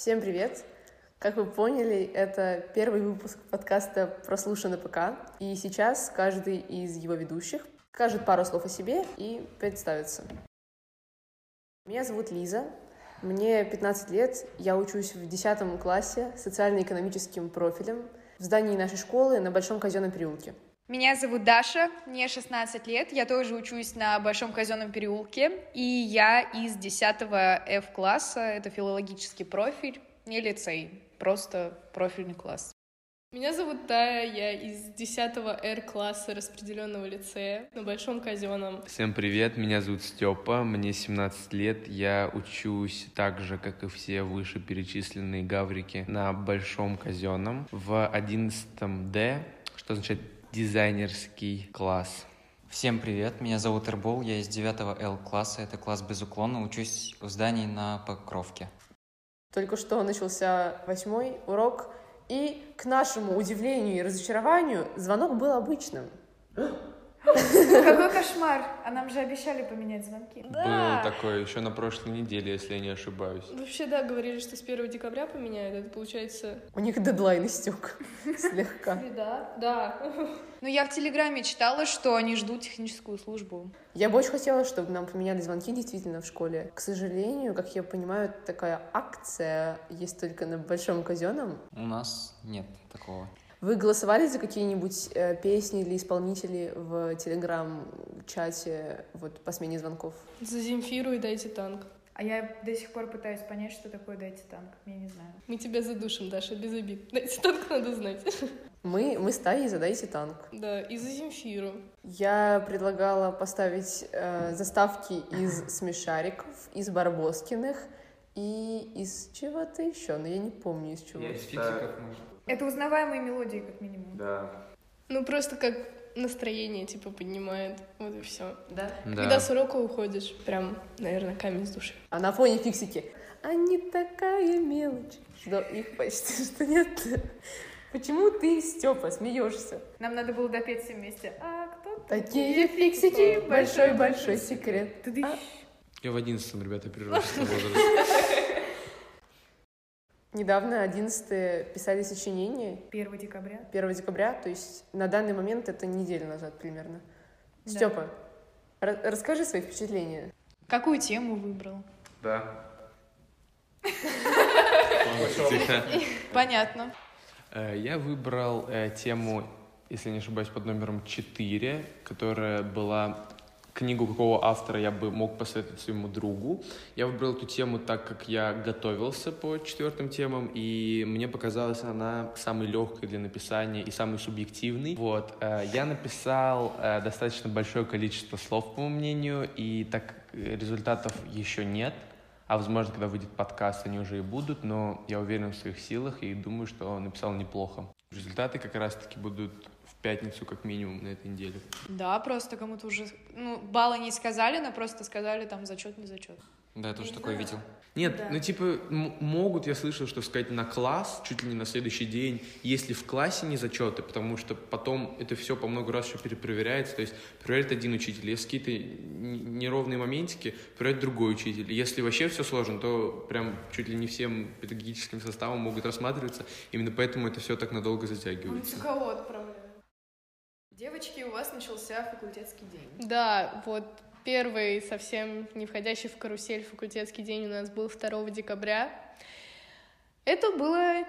Всем привет! Как вы поняли, это первый выпуск подкаста «Прослушано ПК», и сейчас каждый из его ведущих скажет пару слов о себе и представится. Меня зовут Лиза, мне 15 лет, я учусь в 10 классе социально-экономическим профилем в здании нашей школы на Большом Казенном переулке. Меня зовут Даша, мне 16 лет, я тоже учусь на Большом Казенном переулке, и я из 10 F-класса, это филологический профиль, не лицей, просто профильный класс. Меня зовут Тая, я из 10 R-класса распределенного лицея на Большом Казенном. Всем привет, меня зовут Степа, мне 17 лет, я учусь так же, как и все вышеперечисленные гаврики на Большом Казенном в 11 D, что означает дизайнерский класс. Всем привет, меня зовут Эрбол, я из 9 L класса, это класс без уклона, учусь в здании на Покровке. Только что начался восьмой урок, и, к нашему удивлению и разочарованию, звонок был обычным. Какой кошмар! А нам же обещали поменять звонки. Был такой еще на прошлой неделе, если я не ошибаюсь. Вообще, да, говорили, что с 1 декабря поменяют, это получается... У них дедлайн истек слегка. Да, да. Ну, я в Телеграме читала, что они ждут техническую службу. Я бы очень хотела, чтобы нам поменяли звонки действительно в школе. К сожалению, как я понимаю, такая акция есть только на Большом Казенном. У нас нет такого. Вы голосовали за какие-нибудь э, песни или исполнители в телеграм-чате вот по смене звонков? За Земфиру и дайте танк. А я до сих пор пытаюсь понять, что такое «дайте танк». Я не знаю. Мы тебя задушим, Даша, без обид. Дайте танк надо знать. Мы, мы стаи «Задайте танк». Да, и за Земфиру. Я предлагала поставить э, заставки из смешариков, из Барбоскиных и из чего-то еще, но я не помню из чего. Из фиксиков можно. Это узнаваемые мелодии, как минимум. Да. Ну, просто как настроение, типа, поднимает. Вот и все. Да? Да. Когда с урока уходишь, прям, наверное, камень с души. А на фоне фиксики. Они такая мелочь, что их почти что нет. Почему ты, Степа, смеешься? Нам надо было допеть все вместе. А кто Такие фиксики, большой-большой секрет. Ты А? Я в 11 ребята, прирожденный возраст. Недавно 11 писали сочинение 1 декабря. 1 декабря, то есть на данный момент это неделю назад примерно. Да. Степа, ра- расскажи свои впечатления. Какую тему выбрал? Да. Понятно. Э, Я выбрал э, тему, если не ошибаюсь, под номером 4, которая была книгу какого автора я бы мог посоветовать своему другу. Я выбрал эту тему так, как я готовился по четвертым темам, и мне показалась она самой легкой для написания и самой субъективной. Вот. э, Я написал э, достаточно большое количество слов, по моему мнению, и так результатов еще нет, а возможно, когда выйдет подкаст, они уже и будут, но я уверен в своих силах и думаю, что написал неплохо. Результаты как раз-таки будут пятницу как минимум на этой неделе. Да, просто кому-то уже, ну, баллы не сказали, но просто сказали там зачет, не зачет. Да, я тоже такое видел. Нет, Да. ну типа могут, я слышал, что сказать на класс, чуть ли не на следующий день, если в классе не зачеты, потому что потом это все по много раз еще перепроверяется, то есть проверяет один учитель, если какие-то неровные моментики, проверяет другой учитель. Если вообще все сложно, то прям чуть ли не всем педагогическим составом могут рассматриваться, именно поэтому это все так надолго затягивается. кого отправляют? Девочки, у вас начался факультетский день. Да, вот первый совсем не входящий в карусель факультетский день у нас был 2 декабря. Это было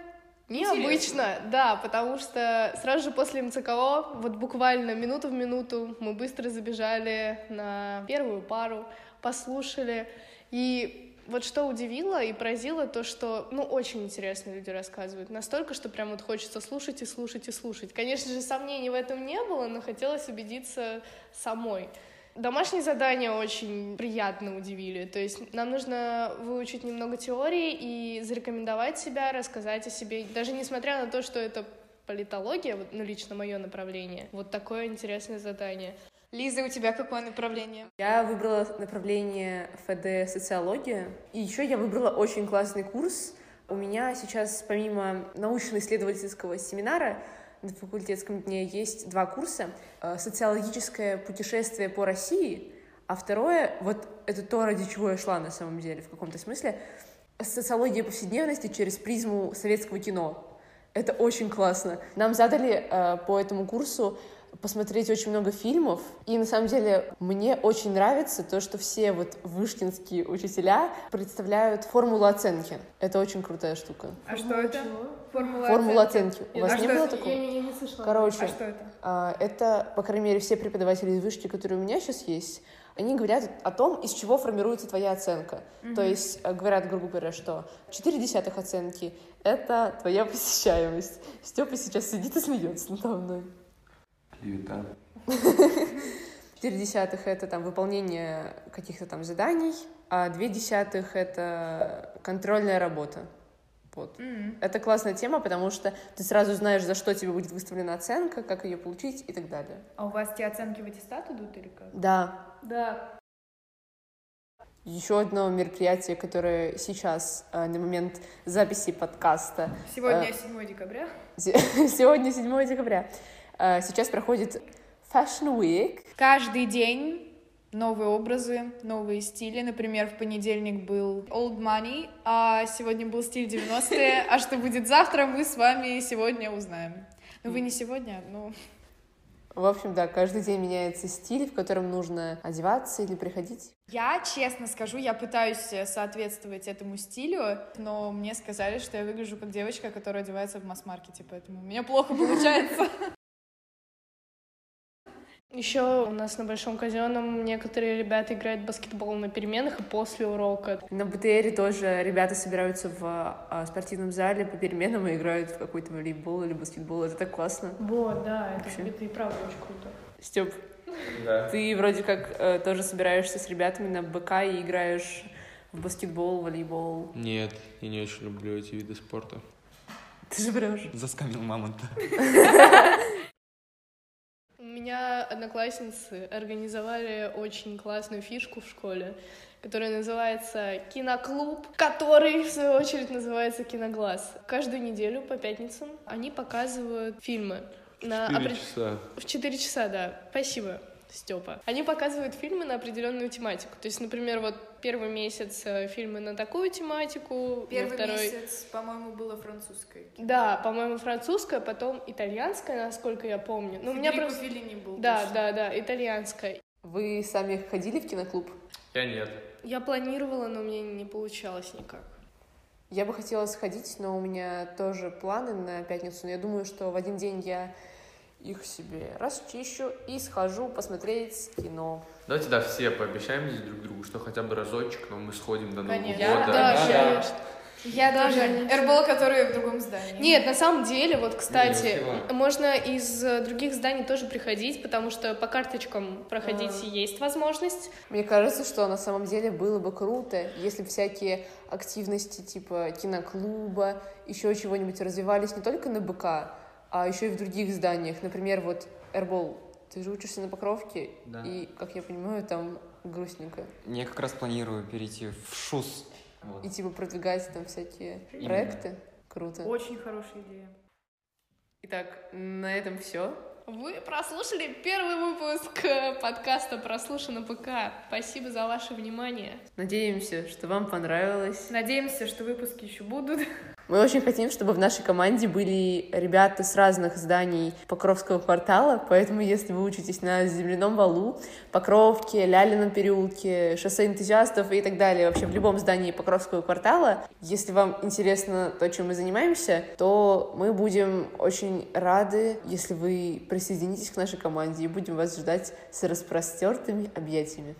необычно, да, потому что сразу же после МЦКО, вот буквально минуту в минуту, мы быстро забежали на первую пару, послушали, и вот что удивило и поразило, то, что, ну, очень интересно люди рассказывают. Настолько, что прям вот хочется слушать и слушать и слушать. Конечно же, сомнений в этом не было, но хотелось убедиться самой. Домашние задания очень приятно удивили. То есть нам нужно выучить немного теории и зарекомендовать себя, рассказать о себе. Даже несмотря на то, что это политология, ну, лично мое направление, вот такое интересное задание. Лиза, у тебя какое направление? Я выбрала направление ФД «Социология». И еще я выбрала очень классный курс. У меня сейчас, помимо научно-исследовательского семинара, на факультетском дне есть два курса. Э, Социологическое путешествие по России, а второе, вот это то, ради чего я шла на самом деле, в каком-то смысле, социология повседневности через призму советского кино. Это очень классно. Нам задали э, по этому курсу посмотреть очень много фильмов. И на самом деле мне очень нравится то, что все вот вышкинские учителя представляют формулу оценки. Это очень крутая штука. А что это? Формула, Формула оценки. У вас а не было такого? Я, я не слышала. Короче, А что это? а, это, по крайней мере, все преподаватели из вышки, которые у меня сейчас есть, они говорят о том, из чего формируется твоя оценка. То есть э, говорят, грубо говоря, что 4 десятых оценки — это твоя посещаемость. Степа сейчас сидит и смеется надо мной. Клевета. 4 десятых — это там выполнение каких-то там заданий, а 2 десятых — это контрольная работа. Вот. М. Это классная тема, потому что ты сразу знаешь, за что тебе будет выставлена оценка, как ее получить и так далее. А у вас те оценки в аттестат идут или как? Да, Да. Еще одно мероприятие, которое сейчас, э, на момент записи подкаста, Сегодня Э, 7 декабря. се- сегодня 7 декабря, сейчас проходит Fashion Week. Каждый день новые образы, новые стили. Например, в понедельник был Old Money, а сегодня был стиль 90-е. А что будет завтра, мы с вами сегодня узнаем. Ну, вы не сегодня, ну... В общем, да, каждый день меняется стиль, в котором нужно одеваться или приходить. Я, честно скажу, я пытаюсь э, соответствовать этому стилю, но мне сказали, что я выгляжу как девочка, которая одевается в масс-маркете, поэтому у меня плохо получается. Еще у нас на Большом Казенном некоторые ребята играют в баскетбол на переменах и после урока. На БТРе тоже ребята собираются в а, спортивном зале по переменам и играют в какой-то волейбол или баскетбол. Это так классно. Вот, да, это, Вообще. это и правда очень круто. Степ, Да. ты вроде как э, тоже собираешься с ребятами на БК и играешь в баскетбол, волейбол. Нет, я не очень люблю эти виды спорта. Ты же врешь. Заскамил мамонта. Одноклассницы организовали очень классную фишку в школе, которая называется киноклуб, который, в свою очередь, называется киноглаз. Каждую неделю по пятницам они показывают фильмы. На Четыре опре- часа. В 4 часа, да. Спасибо, Степа. Они показывают фильмы на определенную тематику. То есть, например, вот первый месяц э, фильмы на такую тематику, во второй... по-моему, было французское. Да, по-моему, французская, потом итальянская, насколько я помню. Ну, у меня просто... не был. Да, да, да, итальянская. Вы сами ходили в киноклуб? Я нет. Я планировала, но у меня не получалось никак. Я бы хотела сходить, но у меня тоже планы на пятницу. Но я думаю, что в один день я их себе расчищу и схожу посмотреть кино. Давайте, да, все пообещаем здесь друг другу, что хотя бы разочек, но мы сходим до Нового Конечно. Я года. даже... Да. Я не Эрбол, который в другом здании. Нет, на самом деле, вот, кстати, можно из э, других зданий тоже приходить, потому что по карточкам проходить А. есть возможность. Мне кажется, что на самом деле было бы круто, если бы всякие активности типа киноклуба, еще чего-нибудь развивались не только на БК, а еще и в других зданиях. Например, вот Эрбол, ты же учишься на Покровке, Да. и, как я понимаю, там грустненько. Я как раз планирую перейти в ШУС. Вот. И типа продвигать там всякие Именно. проекты. Круто. Очень хорошая идея. Итак, на этом все. Вы прослушали первый выпуск подкаста «Прослушано ПК». Спасибо за ваше внимание. Надеемся, что вам понравилось. Надеемся, что выпуски еще будут. Мы очень хотим, чтобы в нашей команде были ребята с разных зданий Покровского квартала, поэтому если вы учитесь на Земляном валу, Покровке, Лялином переулке, шоссе энтузиастов и так далее, вообще в любом здании Покровского квартала, если вам интересно то, чем мы занимаемся, то мы будем очень рады, если вы присоединитесь к нашей команде и будем вас ждать с распростертыми объятиями.